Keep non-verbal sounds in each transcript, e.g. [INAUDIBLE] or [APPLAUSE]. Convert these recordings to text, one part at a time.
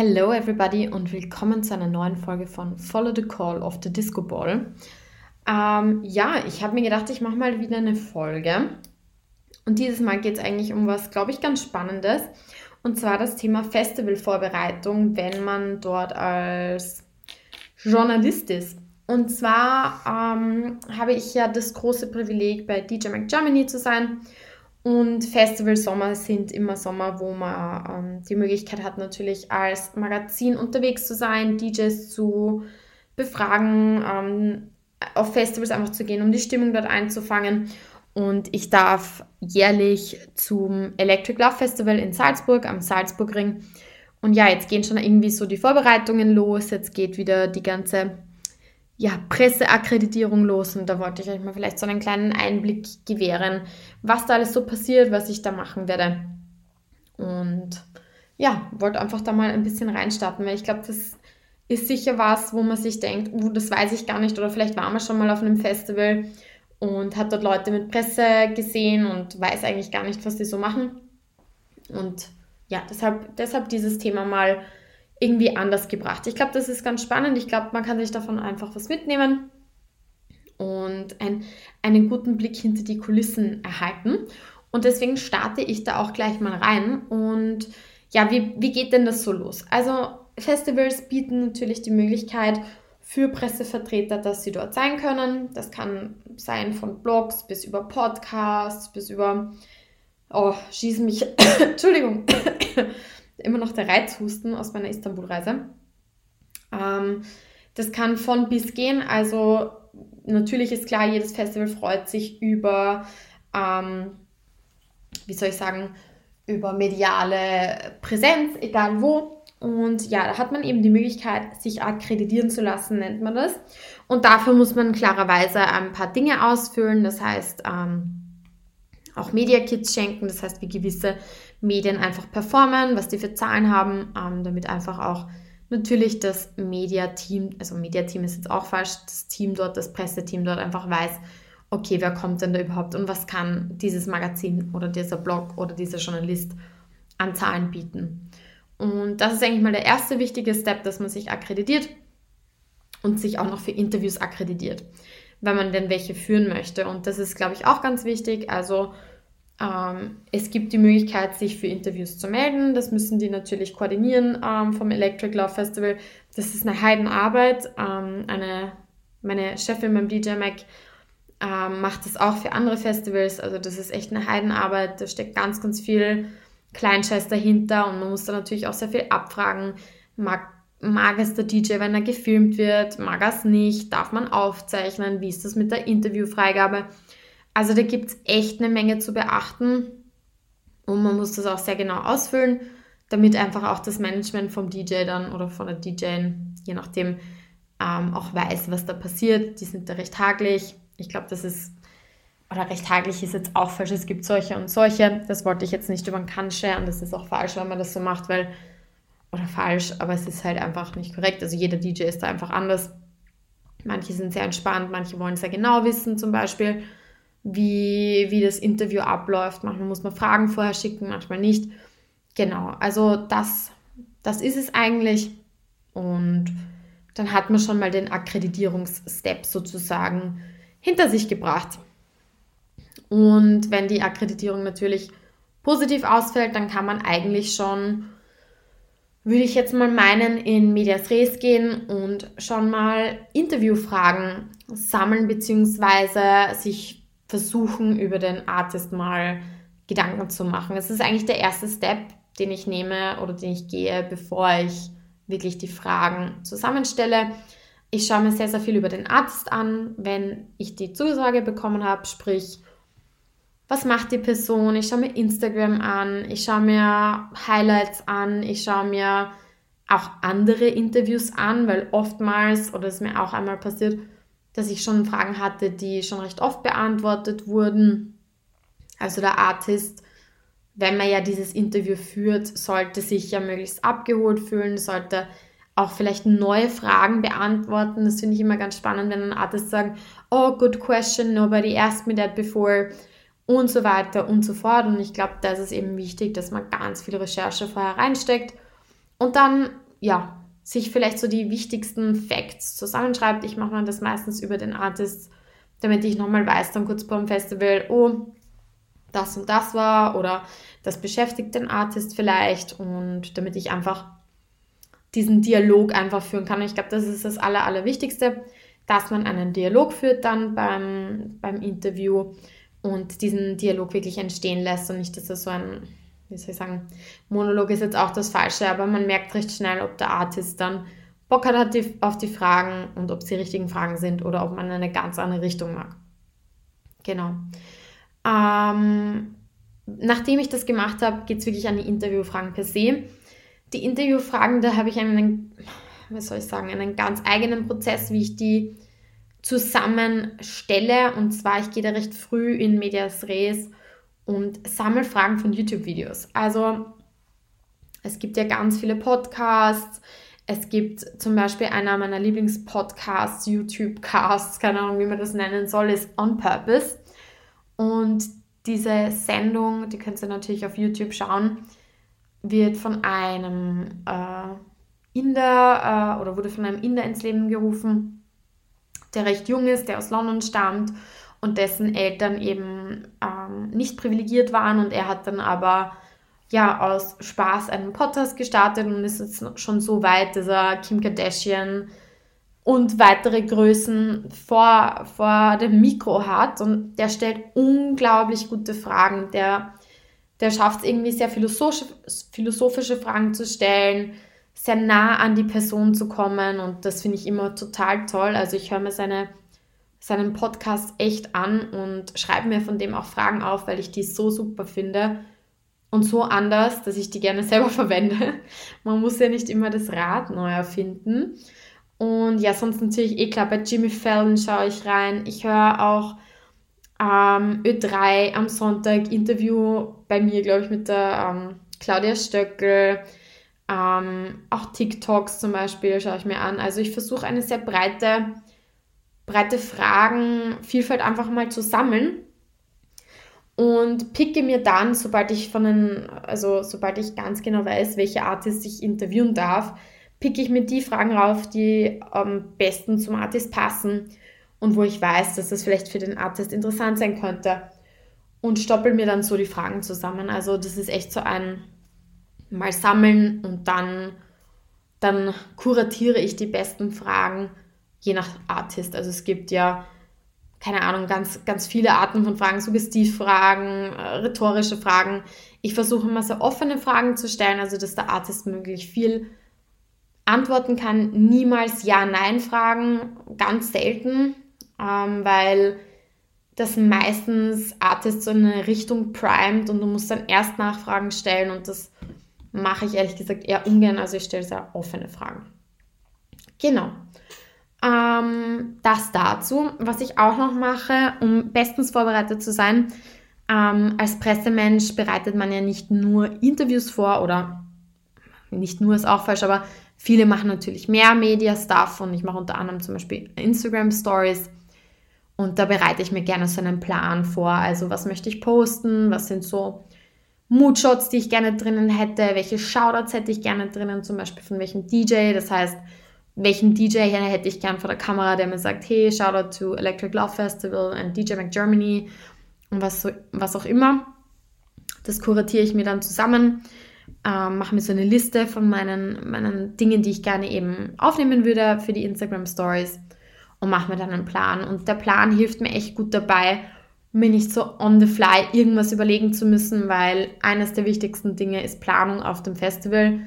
Hello everybody und willkommen zu einer neuen Folge von Follow the Call of the Disco Ball. Ähm, ja, ich habe mir gedacht, ich mache mal wieder eine Folge. Und dieses Mal geht es eigentlich um was, glaube ich, ganz Spannendes. Und zwar das Thema Festivalvorbereitung, wenn man dort als Journalist ist. Und zwar ähm, habe ich ja das große Privileg, bei DJ Mac Germany zu sein. Und Festivalsommer sind immer Sommer, wo man ähm, die Möglichkeit hat, natürlich als Magazin unterwegs zu sein, DJs zu befragen, ähm, auf Festivals einfach zu gehen, um die Stimmung dort einzufangen. Und ich darf jährlich zum Electric Love Festival in Salzburg am Salzburgring. Und ja, jetzt gehen schon irgendwie so die Vorbereitungen los. Jetzt geht wieder die ganze ja, Presseakkreditierung los und da wollte ich euch mal vielleicht so einen kleinen Einblick gewähren, was da alles so passiert, was ich da machen werde. Und ja, wollte einfach da mal ein bisschen reinstarten, weil ich glaube, das ist sicher was, wo man sich denkt, uh, das weiß ich gar nicht oder vielleicht war man schon mal auf einem Festival und hat dort Leute mit Presse gesehen und weiß eigentlich gar nicht, was die so machen. Und ja, deshalb, deshalb dieses Thema mal irgendwie anders gebracht. Ich glaube, das ist ganz spannend. Ich glaube, man kann sich davon einfach was mitnehmen und ein, einen guten Blick hinter die Kulissen erhalten. Und deswegen starte ich da auch gleich mal rein. Und ja, wie, wie geht denn das so los? Also Festivals bieten natürlich die Möglichkeit für Pressevertreter, dass sie dort sein können. Das kann sein von Blogs bis über Podcasts, bis über, oh, schießen mich, [COUGHS] Entschuldigung, immer noch der Reizhusten aus meiner Istanbul-Reise. Ähm, das kann von bis gehen. Also natürlich ist klar, jedes Festival freut sich über, ähm, wie soll ich sagen, über mediale Präsenz, egal wo. Und ja, da hat man eben die Möglichkeit, sich akkreditieren zu lassen, nennt man das. Und dafür muss man klarerweise ein paar Dinge ausfüllen. Das heißt, ähm, auch Media-Kits schenken, das heißt, wie gewisse Medien einfach performen, was die für Zahlen haben, ähm, damit einfach auch natürlich das Media-Team, also Media-Team ist jetzt auch falsch, das Team dort, das Presseteam dort einfach weiß, okay, wer kommt denn da überhaupt und was kann dieses Magazin oder dieser Blog oder dieser Journalist an Zahlen bieten. Und das ist eigentlich mal der erste wichtige Step, dass man sich akkreditiert und sich auch noch für Interviews akkreditiert, wenn man denn welche führen möchte. Und das ist, glaube ich, auch ganz wichtig. Also ähm, es gibt die Möglichkeit, sich für Interviews zu melden. Das müssen die natürlich koordinieren ähm, vom Electric Love Festival. Das ist eine Heidenarbeit. Ähm, eine, meine Chefin beim DJ Mac ähm, macht das auch für andere Festivals. Also das ist echt eine Heidenarbeit. Da steckt ganz, ganz viel Kleinscheiß dahinter und man muss da natürlich auch sehr viel abfragen. Mag, mag es der DJ, wenn er gefilmt wird? Mag er es nicht? Darf man aufzeichnen? Wie ist das mit der Interviewfreigabe? Also da gibt es echt eine Menge zu beachten und man muss das auch sehr genau ausfüllen, damit einfach auch das Management vom DJ dann oder von der DJ, je nachdem, ähm, auch weiß, was da passiert. Die sind da recht haglich. Ich glaube, das ist, oder recht haglich ist jetzt auch falsch. Es gibt solche und solche. Das wollte ich jetzt nicht über den Kann scheren. Das ist auch falsch, wenn man das so macht, weil, oder falsch, aber es ist halt einfach nicht korrekt. Also jeder DJ ist da einfach anders. Manche sind sehr entspannt, manche wollen sehr genau wissen zum Beispiel wie, wie das Interview abläuft. Manchmal muss man Fragen vorher schicken, manchmal nicht. Genau, also das, das ist es eigentlich. Und dann hat man schon mal den Akkreditierungsstep sozusagen hinter sich gebracht. Und wenn die Akkreditierung natürlich positiv ausfällt, dann kann man eigentlich schon, würde ich jetzt mal meinen, in Medias Res gehen und schon mal Interviewfragen sammeln bzw. sich versuchen, über den Artist mal Gedanken zu machen. Es ist eigentlich der erste Step, den ich nehme oder den ich gehe, bevor ich wirklich die Fragen zusammenstelle. Ich schaue mir sehr, sehr viel über den Artist an, wenn ich die Zusage bekommen habe, sprich, was macht die Person? Ich schaue mir Instagram an, ich schaue mir Highlights an, ich schaue mir auch andere Interviews an, weil oftmals, oder es mir auch einmal passiert, dass ich schon Fragen hatte, die schon recht oft beantwortet wurden. Also der Artist, wenn man ja dieses Interview führt, sollte sich ja möglichst abgeholt fühlen, sollte auch vielleicht neue Fragen beantworten. Das finde ich immer ganz spannend, wenn ein Artist sagt, oh, good question, nobody asked me that before und so weiter und so fort. Und ich glaube, da ist es eben wichtig, dass man ganz viel Recherche vorher reinsteckt und dann ja, sich vielleicht so die wichtigsten Facts zusammenschreibt. Ich mache mir das meistens über den Artist, damit ich nochmal weiß, dann kurz beim Festival, oh, das und das war oder das beschäftigt den Artist vielleicht und damit ich einfach diesen Dialog einfach führen kann. Ich glaube, das ist das Aller, Allerwichtigste, dass man einen Dialog führt dann beim, beim Interview und diesen Dialog wirklich entstehen lässt und nicht, dass er so ein, wie soll ich sagen, Monolog ist jetzt auch das Falsche, aber man merkt recht schnell, ob der Artist dann Bock hat auf die Fragen und ob es die richtigen Fragen sind oder ob man eine ganz andere Richtung mag. Genau. Ähm, nachdem ich das gemacht habe, geht es wirklich an die Interviewfragen per se. Die Interviewfragen, da habe ich einen, was soll ich sagen, einen ganz eigenen Prozess, wie ich die zusammenstelle. Und zwar, ich gehe da recht früh in Medias Res und sammle Fragen von YouTube-Videos. Also es gibt ja ganz viele Podcasts. Es gibt zum Beispiel einer meiner Lieblingspodcasts, YouTube-Casts, keine Ahnung, wie man das nennen soll, ist On Purpose. Und diese Sendung, die könnt ihr natürlich auf YouTube schauen, wird von einem äh, Inder äh, oder wurde von einem Inder ins Leben gerufen, der recht jung ist, der aus London stammt und dessen Eltern eben ähm, nicht privilegiert waren und er hat dann aber ja aus Spaß einen Podcast gestartet und ist jetzt schon so weit, dass er Kim Kardashian und weitere Größen vor, vor dem Mikro hat. Und der stellt unglaublich gute Fragen. Der, der schafft es irgendwie sehr philosophische, philosophische Fragen zu stellen, sehr nah an die Person zu kommen. Und das finde ich immer total toll. Also ich höre mir seine, seinen Podcast echt an und schreibe mir von dem auch Fragen auf, weil ich die so super finde und so anders, dass ich die gerne [LAUGHS] selber verwende. Man muss ja nicht immer das Rad neu erfinden. Und ja, sonst natürlich eh klar, bei Jimmy Fallon schaue ich rein. Ich höre auch ähm, Ö3 am Sonntag Interview bei mir, glaube ich, mit der ähm, Claudia Stöckel. Ähm, auch TikToks zum Beispiel schaue ich mir an. Also ich versuche eine sehr breite, breite Fragenvielfalt einfach mal zu sammeln und picke mir dann, sobald ich von den, also sobald ich ganz genau weiß, welche Artist ich interviewen darf, picke ich mir die Fragen rauf, die am besten zum Artist passen und wo ich weiß, dass das vielleicht für den Artist interessant sein könnte und stoppel mir dann so die Fragen zusammen. Also das ist echt so ein mal sammeln und dann, dann kuratiere ich die besten Fragen je nach Artist. Also es gibt ja, keine Ahnung, ganz, ganz viele Arten von Fragen, Suggestivfragen, äh, rhetorische Fragen. Ich versuche immer so offene Fragen zu stellen, also dass der Artist möglichst viel antworten kann, niemals Ja-Nein-Fragen, ganz selten, ähm, weil das meistens Artists so in eine Richtung primet und du musst dann erst Nachfragen stellen und das mache ich ehrlich gesagt eher ungern, also ich stelle sehr offene Fragen. Genau. Ähm, das dazu. Was ich auch noch mache, um bestens vorbereitet zu sein, ähm, als Pressemensch bereitet man ja nicht nur Interviews vor oder nicht nur ist auch falsch, aber Viele machen natürlich mehr Media-Stuff und ich mache unter anderem zum Beispiel Instagram-Stories. Und da bereite ich mir gerne so einen Plan vor. Also was möchte ich posten? Was sind so Moodshots, die ich gerne drinnen hätte? Welche Shoutouts hätte ich gerne drinnen? Zum Beispiel von welchem DJ. Das heißt, welchen DJ hätte ich gerne vor der Kamera, der mir sagt, hey, Shoutout to Electric Love Festival and DJ McGermany und was, so, was auch immer. Das kuratiere ich mir dann zusammen ähm, mache mir so eine Liste von meinen, meinen Dingen, die ich gerne eben aufnehmen würde für die Instagram Stories und mache mir dann einen Plan. Und der Plan hilft mir echt gut dabei, mir nicht so on the fly irgendwas überlegen zu müssen, weil eines der wichtigsten Dinge ist Planung auf dem Festival.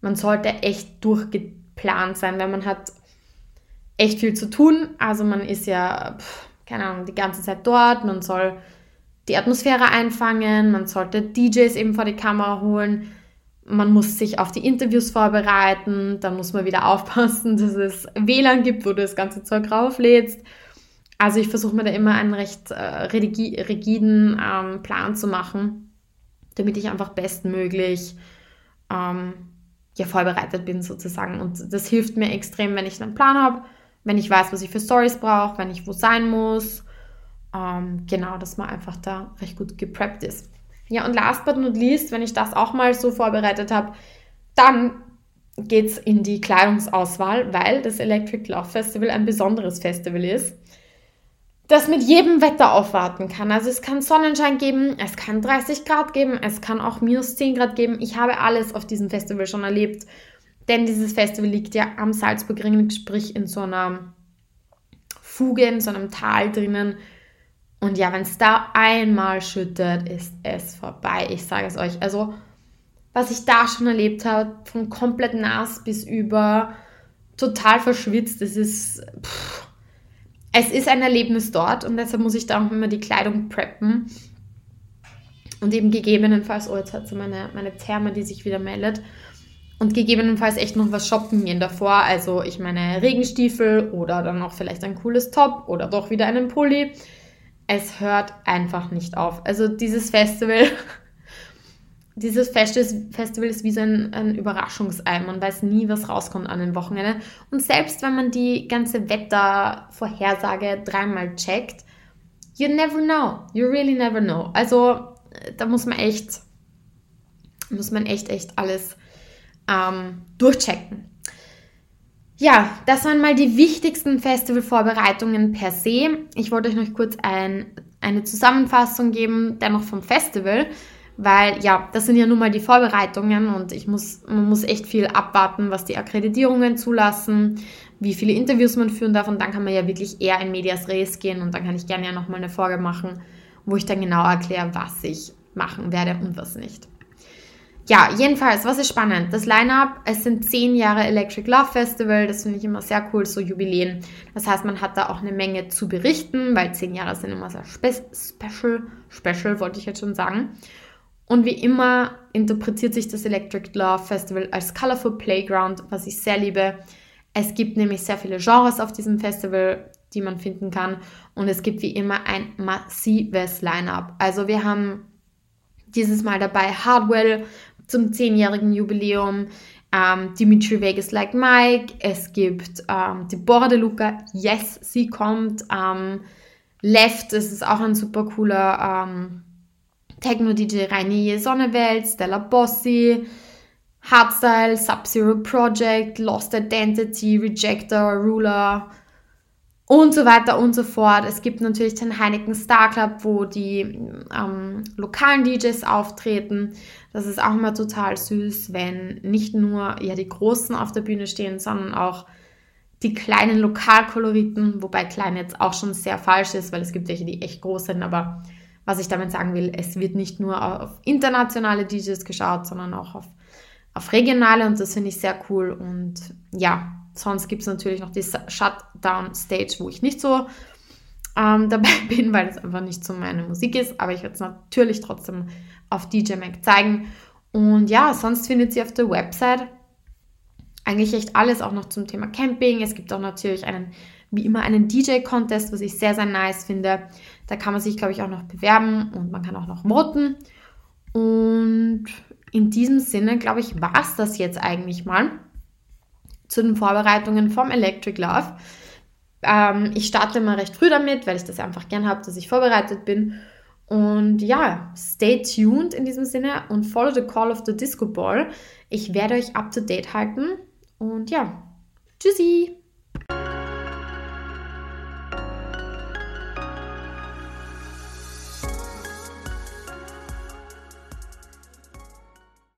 Man sollte echt durchgeplant sein, weil man hat echt viel zu tun. Also man ist ja, keine Ahnung, die ganze Zeit dort. Man soll die Atmosphäre einfangen, man sollte DJs eben vor die Kamera holen man muss sich auf die Interviews vorbereiten, dann muss man wieder [LAUGHS] aufpassen, dass es WLAN gibt, wo du das ganze Zeug rauflädst. Also ich versuche mir da immer einen recht äh, rigiden ähm, Plan zu machen, damit ich einfach bestmöglich ähm, ja, vorbereitet bin sozusagen. Und das hilft mir extrem, wenn ich einen Plan habe, wenn ich weiß, was ich für Stories brauche, wenn ich wo sein muss. Ähm, genau, dass man einfach da recht gut gepreppt ist. Ja, und last but not least, wenn ich das auch mal so vorbereitet habe, dann geht es in die Kleidungsauswahl, weil das Electric Love Festival ein besonderes Festival ist, das mit jedem Wetter aufwarten kann. Also es kann Sonnenschein geben, es kann 30 Grad geben, es kann auch minus 10 Grad geben. Ich habe alles auf diesem Festival schon erlebt, denn dieses Festival liegt ja am Salzburgring, sprich in so einer Fuge, in so einem Tal drinnen. Und ja, wenn es da einmal schüttet, ist es vorbei. Ich sage es euch. Also was ich da schon erlebt habe, von komplett nass bis über total verschwitzt. Es ist, pff, es ist ein Erlebnis dort und deshalb muss ich da auch immer die Kleidung preppen. Und eben gegebenenfalls, oh, jetzt hat sie meine, meine Therme, die sich wieder meldet. Und gegebenenfalls echt noch was shoppen gehen davor. Also ich meine Regenstiefel oder dann noch vielleicht ein cooles Top oder doch wieder einen Pulli. Es hört einfach nicht auf. Also dieses Festival [LAUGHS] dieses Festival ist wie so ein, ein Überraschungsei. Man weiß nie, was rauskommt an den Wochenenden. Und selbst wenn man die ganze Wettervorhersage dreimal checkt, you never know. You really never know. Also da muss man echt, muss man echt, echt alles ähm, durchchecken. Ja, das waren mal die wichtigsten Festivalvorbereitungen per se. Ich wollte euch noch kurz ein, eine Zusammenfassung geben, dennoch vom Festival weil ja, das sind ja nun mal die Vorbereitungen und ich muss, man muss echt viel abwarten, was die Akkreditierungen zulassen, wie viele Interviews man führen darf und dann kann man ja wirklich eher in Medias Res gehen und dann kann ich gerne ja nochmal eine Folge machen, wo ich dann genau erkläre, was ich machen werde und was nicht. Ja, jedenfalls, was ist spannend? Das Line-Up, es sind zehn Jahre Electric Love Festival, das finde ich immer sehr cool, so Jubiläen. Das heißt, man hat da auch eine Menge zu berichten, weil zehn Jahre sind immer sehr spe special, special wollte ich jetzt schon sagen. Und wie immer interpretiert sich das Electric Love Festival als Colorful Playground, was ich sehr liebe. Es gibt nämlich sehr viele Genres auf diesem Festival, die man finden kann. Und es gibt wie immer ein massives Line-up. Also wir haben dieses Mal dabei Hardwell zum 10-jährigen Jubiläum, ähm, Dimitri Vegas Like Mike, es gibt ähm, Deborah De Luca, yes, sie kommt, ähm, Left, das ist auch ein super cooler ähm, Techno-DJ Rainier Sonnewelt, Stella Bossi, Hardstyle, Sub-Zero Project, Lost Identity, Rejector, Ruler und so weiter und so fort. Es gibt natürlich den Heineken Star Club, wo die ähm, lokalen DJs auftreten. Das ist auch immer total süß, wenn nicht nur ja, die Großen auf der Bühne stehen, sondern auch die kleinen Lokalkoloriten, wobei klein jetzt auch schon sehr falsch ist, weil es gibt welche, die echt groß sind, aber was ich damit sagen will, es wird nicht nur auf internationale DJs geschaut, sondern auch auf, auf regionale und das finde ich sehr cool. Und ja, sonst gibt es natürlich noch die Shutdown-Stage, wo ich nicht so ähm, [LAUGHS] dabei bin, weil es einfach nicht so meine Musik ist. Aber ich werde es natürlich trotzdem auf DJ Mac zeigen. Und ja, sonst findet ihr auf der Website eigentlich echt alles auch noch zum Thema Camping. Es gibt auch natürlich einen wie immer einen DJ-Contest, was ich sehr, sehr nice finde. Da kann man sich, glaube ich, auch noch bewerben und man kann auch noch voten. Und in diesem Sinne, glaube ich, war es das jetzt eigentlich mal zu den Vorbereitungen vom Electric Love. Ähm, ich starte mal recht früh damit, weil ich das einfach gern habe, dass ich vorbereitet bin. Und ja, stay tuned in diesem Sinne und follow the call of the Disco Ball. Ich werde euch up to date halten. Und ja, tschüssi!